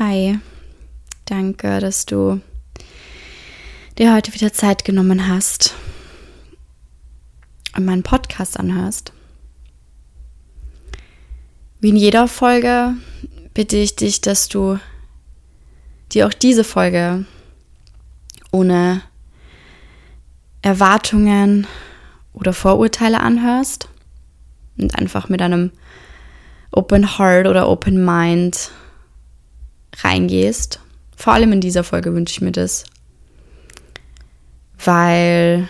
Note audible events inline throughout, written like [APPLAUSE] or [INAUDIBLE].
Hi, danke, dass du dir heute wieder Zeit genommen hast und meinen Podcast anhörst. Wie in jeder Folge bitte ich dich, dass du dir auch diese Folge ohne Erwartungen oder Vorurteile anhörst und einfach mit einem Open Heart oder Open Mind reingehst. Vor allem in dieser Folge wünsche ich mir das, weil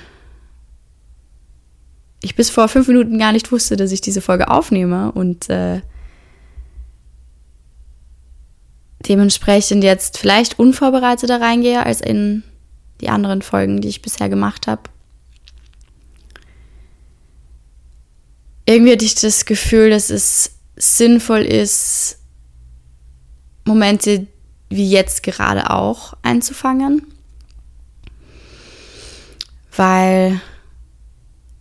ich bis vor fünf Minuten gar nicht wusste, dass ich diese Folge aufnehme und äh, dementsprechend jetzt vielleicht unvorbereiteter reingehe als in die anderen Folgen, die ich bisher gemacht habe. Irgendwie hatte ich das Gefühl, dass es sinnvoll ist, Momente wie jetzt gerade auch einzufangen. Weil,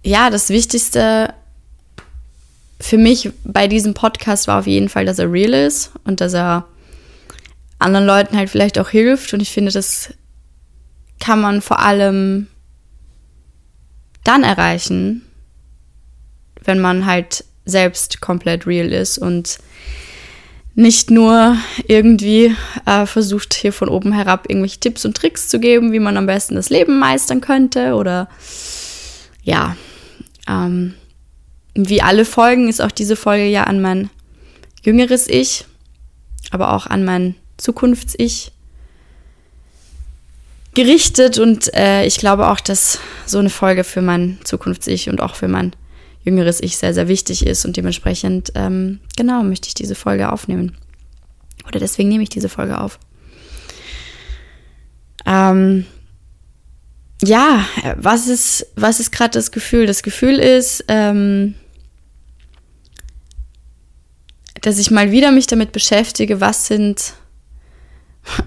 ja, das Wichtigste für mich bei diesem Podcast war auf jeden Fall, dass er real ist und dass er anderen Leuten halt vielleicht auch hilft. Und ich finde, das kann man vor allem dann erreichen, wenn man halt selbst komplett real ist und nicht nur irgendwie äh, versucht, hier von oben herab irgendwelche Tipps und Tricks zu geben, wie man am besten das Leben meistern könnte oder ja, ähm, wie alle Folgen ist auch diese Folge ja an mein jüngeres Ich, aber auch an mein Zukunfts-Ich gerichtet und äh, ich glaube auch, dass so eine Folge für mein Zukunfts-Ich und auch für mein jüngeres Ich sehr, sehr wichtig ist und dementsprechend, ähm, genau, möchte ich diese Folge aufnehmen. Oder deswegen nehme ich diese Folge auf. Ähm, ja, was ist, was ist gerade das Gefühl? Das Gefühl ist, ähm, dass ich mal wieder mich damit beschäftige, was sind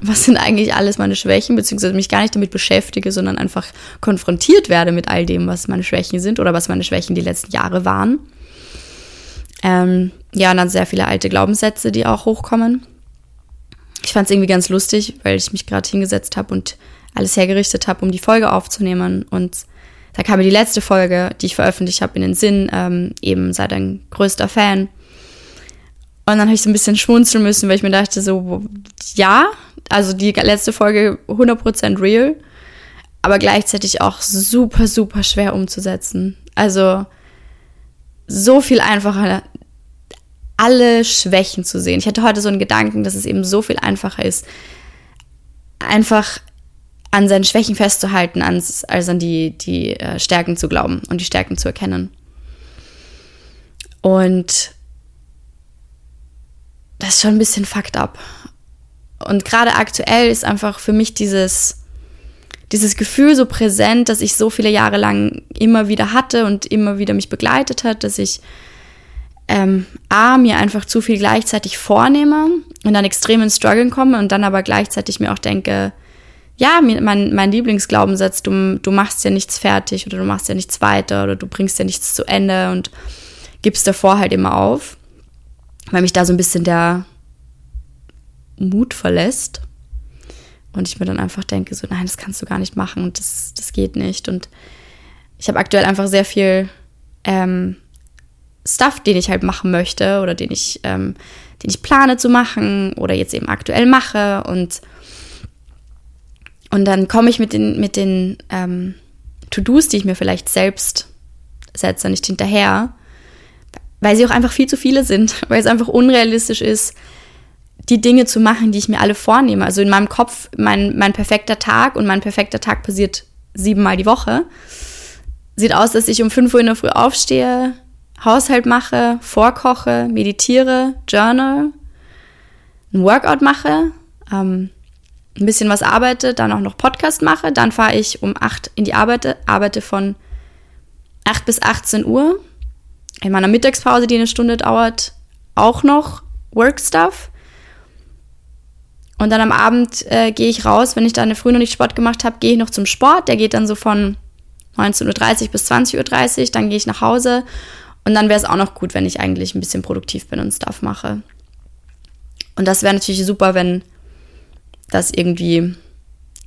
was sind eigentlich alles meine Schwächen, beziehungsweise mich gar nicht damit beschäftige, sondern einfach konfrontiert werde mit all dem, was meine Schwächen sind oder was meine Schwächen die letzten Jahre waren. Ähm, ja, und dann sehr viele alte Glaubenssätze, die auch hochkommen. Ich fand es irgendwie ganz lustig, weil ich mich gerade hingesetzt habe und alles hergerichtet habe, um die Folge aufzunehmen. Und da kam mir die letzte Folge, die ich veröffentlicht habe, in den Sinn. Ähm, eben sei dein größter Fan. Und dann habe ich so ein bisschen schmunzeln müssen, weil ich mir dachte, so, ja, also die letzte Folge 100% real, aber gleichzeitig auch super, super schwer umzusetzen. Also so viel einfacher, alle Schwächen zu sehen. Ich hatte heute so einen Gedanken, dass es eben so viel einfacher ist, einfach an seinen Schwächen festzuhalten, als, an die, die äh, Stärken zu glauben und die Stärken zu erkennen. Und das ist schon ein bisschen fucked up. Und gerade aktuell ist einfach für mich dieses, dieses Gefühl so präsent, dass ich so viele Jahre lang immer wieder hatte und immer wieder mich begleitet hat, dass ich ähm, A, mir einfach zu viel gleichzeitig vornehme und dann extrem ins Struggeln komme und dann aber gleichzeitig mir auch denke, ja, mein, mein Lieblingsglaubenssatz, du, du machst ja nichts fertig oder du machst ja nichts weiter oder du bringst ja nichts zu Ende und gibst davor halt immer auf, weil mich da so ein bisschen der, Mut verlässt. Und ich mir dann einfach denke, so, nein, das kannst du gar nicht machen und das, das geht nicht. Und ich habe aktuell einfach sehr viel ähm, Stuff, den ich halt machen möchte oder den ich, ähm, den ich plane zu machen oder jetzt eben aktuell mache. Und, und dann komme ich mit den, mit den ähm, To-Dos, die ich mir vielleicht selbst setze, nicht hinterher, weil sie auch einfach viel zu viele sind, [LAUGHS] weil es einfach unrealistisch ist, die Dinge zu machen, die ich mir alle vornehme. Also in meinem Kopf, mein, mein perfekter Tag und mein perfekter Tag passiert siebenmal die Woche. Sieht aus, dass ich um 5 Uhr in der Früh aufstehe, Haushalt mache, vorkoche, meditiere, journal, ein Workout mache, ähm, ein bisschen was arbeite, dann auch noch Podcast mache. Dann fahre ich um 8 in die Arbeit, arbeite von 8 bis 18 Uhr. In meiner Mittagspause, die eine Stunde dauert, auch noch Workstuff. Und dann am Abend äh, gehe ich raus, wenn ich da eine Früh noch nicht Sport gemacht habe, gehe ich noch zum Sport. Der geht dann so von 19.30 Uhr bis 20.30 Uhr. Dann gehe ich nach Hause. Und dann wäre es auch noch gut, wenn ich eigentlich ein bisschen produktiv bin und Stuff mache. Und das wäre natürlich super, wenn das irgendwie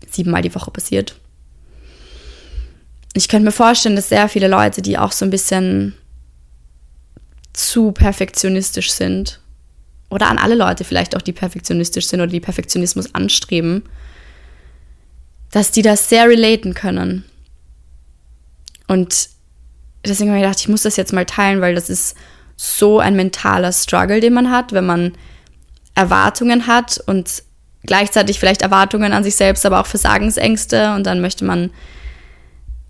siebenmal die Woche passiert. Ich könnte mir vorstellen, dass sehr viele Leute, die auch so ein bisschen zu perfektionistisch sind, oder an alle Leute vielleicht auch, die perfektionistisch sind oder die Perfektionismus anstreben, dass die das sehr relaten können. Und deswegen habe ich gedacht, ich muss das jetzt mal teilen, weil das ist so ein mentaler Struggle, den man hat, wenn man Erwartungen hat und gleichzeitig vielleicht Erwartungen an sich selbst, aber auch Versagensängste und dann möchte man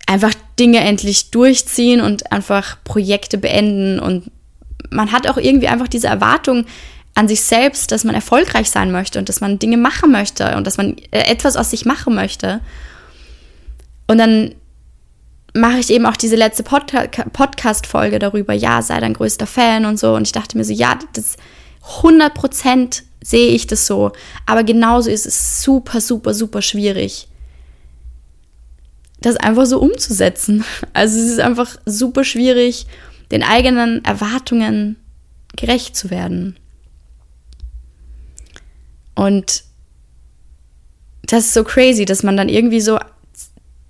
einfach Dinge endlich durchziehen und einfach Projekte beenden und man hat auch irgendwie einfach diese Erwartung an sich selbst, dass man erfolgreich sein möchte und dass man Dinge machen möchte und dass man äh, etwas aus sich machen möchte. Und dann mache ich eben auch diese letzte Pod Podcast-Folge darüber, ja, sei dein größter Fan und so. Und ich dachte mir so, ja, das 100 Prozent sehe ich das so. Aber genauso ist es super, super, super schwierig, das einfach so umzusetzen. [LAUGHS] Also es ist einfach super schwierig, den eigenen Erwartungen gerecht zu werden. Und das ist so crazy, dass man dann irgendwie so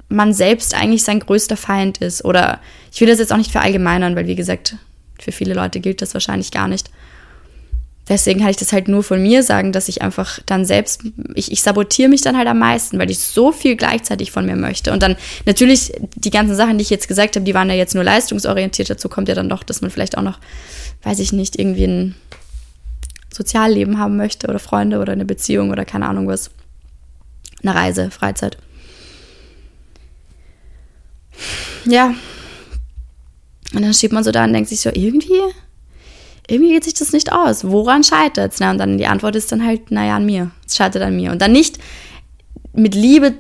man selbst eigentlich sein größter Feind ist. Oder ich will das jetzt auch nicht verallgemeinern, weil wie gesagt, für viele Leute gilt das wahrscheinlich gar nicht. Deswegen kann ich das halt nur von mir sagen, dass ich einfach dann selbst, ich, ich sabotiere mich dann halt am meisten, weil ich so viel gleichzeitig von mir möchte. Und dann natürlich die ganzen Sachen, die ich jetzt gesagt habe, die waren ja jetzt nur leistungsorientiert. Dazu kommt ja dann doch, dass man vielleicht auch noch, weiß ich nicht, irgendwie ein Sozialleben haben möchte oder Freunde oder eine Beziehung oder keine Ahnung was. Eine Reise, Freizeit. Ja. Und dann schiebt man so da und denkt sich so, irgendwie, irgendwie geht sich das nicht aus. Woran scheitert es? Und dann die Antwort ist dann halt, naja, an mir. Es scheitert an mir. Und dann nicht mit Liebe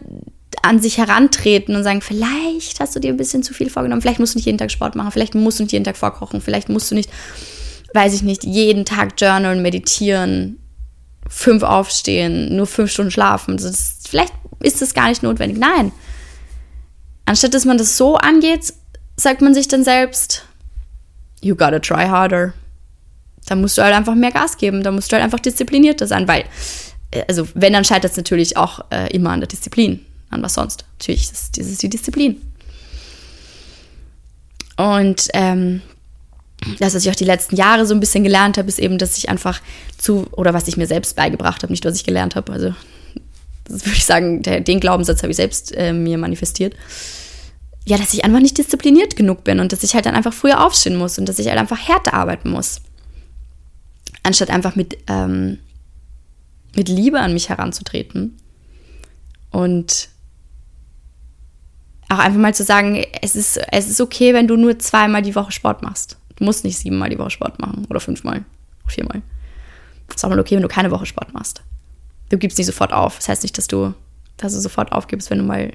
an sich herantreten und sagen, vielleicht hast du dir ein bisschen zu viel vorgenommen, vielleicht musst du nicht jeden Tag Sport machen, vielleicht musst du nicht jeden Tag vorkochen, vielleicht musst du nicht, weiß ich nicht, jeden Tag journalen, meditieren, fünf aufstehen, nur fünf Stunden schlafen. Das, vielleicht ist das gar nicht notwendig. Nein, Anstatt dass man das so angeht, sagt man sich dann selbst, you gotta try harder. Da musst du halt einfach mehr Gas geben, da musst du halt einfach disziplinierter sein, weil, äh, also wenn, dann scheitert es natürlich auch äh, immer an der Disziplin, an was sonst. Natürlich, das, das ist die Disziplin. Und ähm, das, was ich auch die letzten Jahre so ein bisschen gelernt habe, ist eben, dass ich einfach zu, oder was ich mir selbst beigebracht habe, nicht was ich gelernt habe, also das würde ich sagen, der, den Glaubenssatz habe ich selbst äh, mir manifestiert. Ja, dass ich einfach nicht diszipliniert genug bin und dass ich halt dann einfach früher aufstehen muss und dass ich halt einfach härter arbeiten muss. Anstatt einfach mit, ähm, mit Liebe an mich heranzutreten. Und auch einfach mal zu sagen, es ist, es ist okay, wenn du nur zweimal die Woche Sport machst. Du musst nicht siebenmal die Woche Sport machen oder fünfmal, viermal. Es ist auch mal okay, wenn du keine Woche Sport machst du gibst nicht sofort auf. Das heißt nicht, dass du, dass du sofort aufgibst, wenn du mal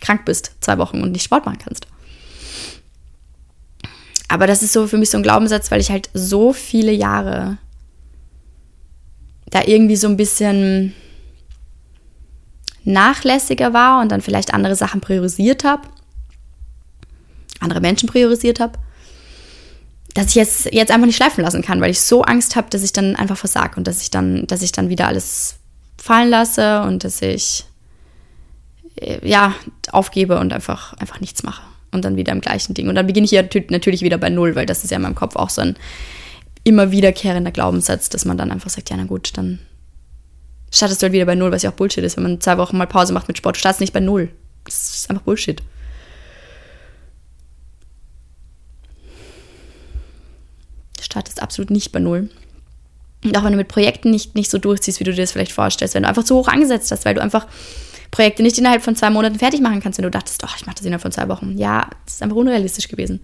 krank bist, zwei Wochen und nicht Sport machen kannst. Aber das ist so für mich so ein Glaubenssatz, weil ich halt so viele Jahre da irgendwie so ein bisschen nachlässiger war und dann vielleicht andere Sachen priorisiert habe, andere Menschen priorisiert habe, dass ich es jetzt einfach nicht schleifen lassen kann, weil ich so Angst habe, dass ich dann einfach versage und dass ich dann, dass ich dann wieder alles fallen lasse und dass ich äh, ja aufgebe und einfach, einfach nichts mache. Und dann wieder im gleichen Ding. Und dann beginne ich ja natürlich wieder bei Null, weil das ist ja in meinem Kopf auch so ein immer wiederkehrender Glaubenssatz, dass man dann einfach sagt, ja, na gut, dann startest du halt wieder bei Null, was ja auch Bullshit ist. Wenn man zwei Wochen mal Pause macht mit Sport, startest nicht bei Null. Das ist einfach Bullshit. Startest absolut nicht bei Null. Und auch wenn du mit Projekten nicht, nicht so durchziehst, wie du dir das vielleicht vorstellst, wenn du einfach zu hoch angesetzt hast, weil du einfach Projekte nicht innerhalb von zwei Monaten fertig machen kannst, wenn du dachtest, doch, ich mache das innerhalb von zwei Wochen. Ja, das ist einfach unrealistisch gewesen.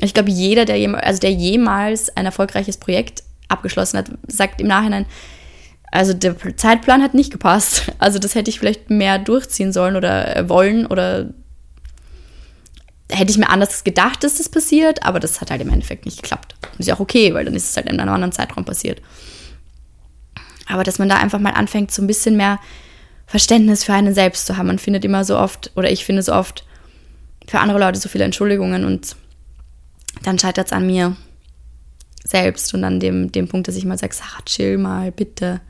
Ich glaube, jeder, der, jem also der jemals ein erfolgreiches Projekt abgeschlossen hat, sagt im Nachhinein, also der Zeitplan hat nicht gepasst. [LAUGHS] Also das hätte ich vielleicht mehr durchziehen sollen oder äh, wollen oder hätte ich mir anders gedacht, dass das passiert, aber das hat halt im Endeffekt nicht geklappt. Und ist ja auch okay, weil dann ist es halt in einem anderen Zeitraum passiert. Aber dass man da einfach mal anfängt, so ein bisschen mehr Verständnis für einen selbst zu haben. Man findet immer so oft, oder ich finde so oft, für andere Leute so viele Entschuldigungen und dann scheitert es an mir selbst und an dem, dem Punkt, dass ich mal sage, Sarah, chill mal, bitte.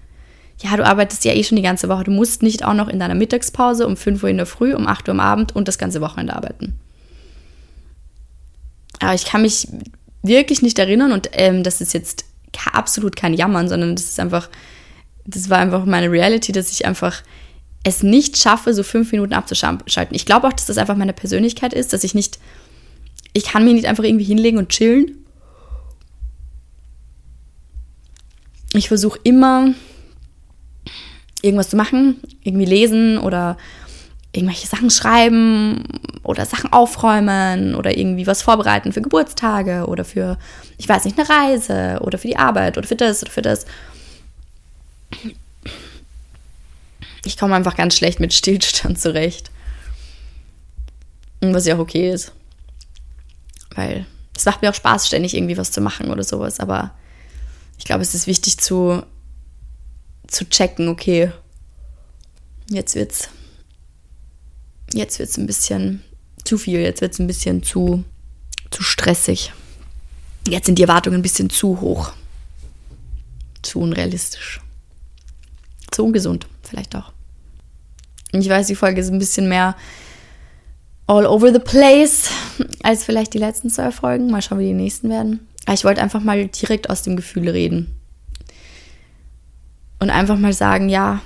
ja, du arbeitest ja eh schon die ganze Woche. Du musst nicht auch noch in deiner Mittagspause um 5 Uhr in der Früh, um 8 Uhr am Abend und das ganze Wochenende arbeiten. Aber ich kann mich wirklich nicht erinnern und ähm, das ist jetzt absolut kein Jammern, sondern das ist einfach, das war einfach meine Reality, dass ich einfach es nicht schaffe, so fünf Minuten abzuschalten. Ich glaube auch, dass das einfach meine Persönlichkeit ist, dass ich nicht, ich kann mich nicht einfach irgendwie hinlegen und chillen. Ich versuche immer irgendwas zu machen, irgendwie lesen oder irgendwelche Sachen schreiben oder Sachen aufräumen oder irgendwie was vorbereiten für Geburtstage oder für, ich weiß nicht, eine Reise oder für die Arbeit oder für das oder für das. Ich komme einfach ganz schlecht mit Stillstand zurecht. Was ja auch okay ist. Weil es macht mir auch Spaß, ständig irgendwie was zu machen oder sowas. Aber ich glaube, es ist wichtig zu, zu checken, okay, jetzt wird's jetzt wird es ein bisschen zu viel, jetzt wird es ein bisschen zu, zu stressig. Jetzt sind die Erwartungen ein bisschen zu hoch. Zu unrealistisch. Zu ungesund, vielleicht auch. Und ich weiß, die Folge ist ein bisschen mehr all over the place als vielleicht die letzten zwei Folgen. Mal schauen, wie die nächsten werden. Ich wollte einfach mal direkt aus dem Gefühl reden. Und einfach mal sagen, ja,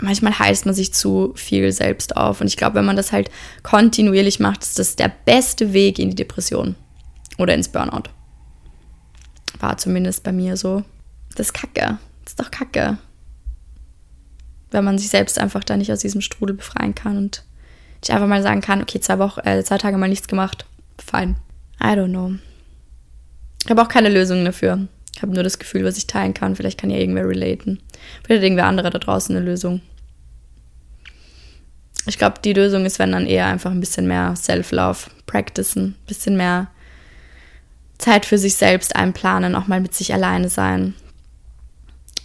manchmal heißt man sich zu viel selbst auf. Und ich glaube, wenn man das halt kontinuierlich macht, ist das der beste Weg in die Depression oder ins Burnout. War zumindest bei mir so. Das ist kacke. Das ist doch kacke. Wenn man sich selbst einfach da nicht aus diesem Strudel befreien kann und ich einfach mal sagen kann, okay, zwei Wochen, äh, zwei Tage mal nichts gemacht. Fein. I don't know. Ich habe auch keine Lösung dafür. Ich habe nur das Gefühl, was ich teilen kann. Vielleicht kann ja irgendwer relaten. Vielleicht hat irgendwer andere da draußen eine Lösung. Ich glaube, die Lösung ist, wenn dann eher einfach ein bisschen mehr Self-Love practicen, ein bisschen mehr Zeit für sich selbst einplanen, auch mal mit sich alleine sein.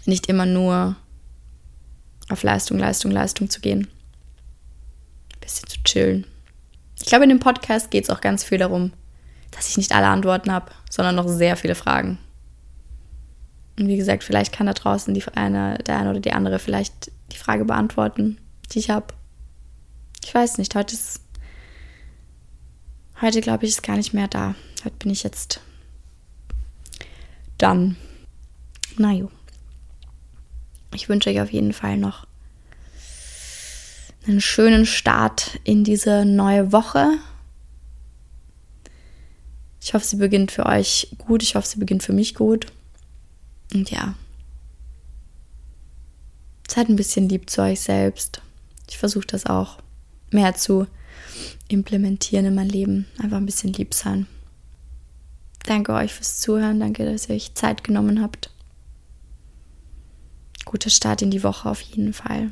Nicht immer nur auf Leistung, Leistung, Leistung zu gehen. Bisschen zu chillen. Ich glaube, in dem Podcast geht es auch ganz viel darum, dass ich nicht alle Antworten habe, sondern noch sehr viele Fragen. Und wie gesagt, vielleicht kann da draußen die eine, der eine oder die andere vielleicht die Frage beantworten, die ich habe. Ich weiß nicht, heute ist. Heute glaube ich, ist gar nicht mehr da. Heute bin ich jetzt dann. Na jo. Ich wünsche euch auf jeden Fall noch einen schönen Start in diese neue Woche. Ich hoffe, sie beginnt für euch gut. Ich hoffe, sie beginnt für mich gut. Und ja, seid ein bisschen lieb zu euch selbst. Ich versuche das auch mehr zu implementieren in mein Leben. Einfach ein bisschen lieb sein. Danke euch fürs Zuhören. Danke, dass ihr euch Zeit genommen habt. Guter Start in die Woche auf jeden Fall.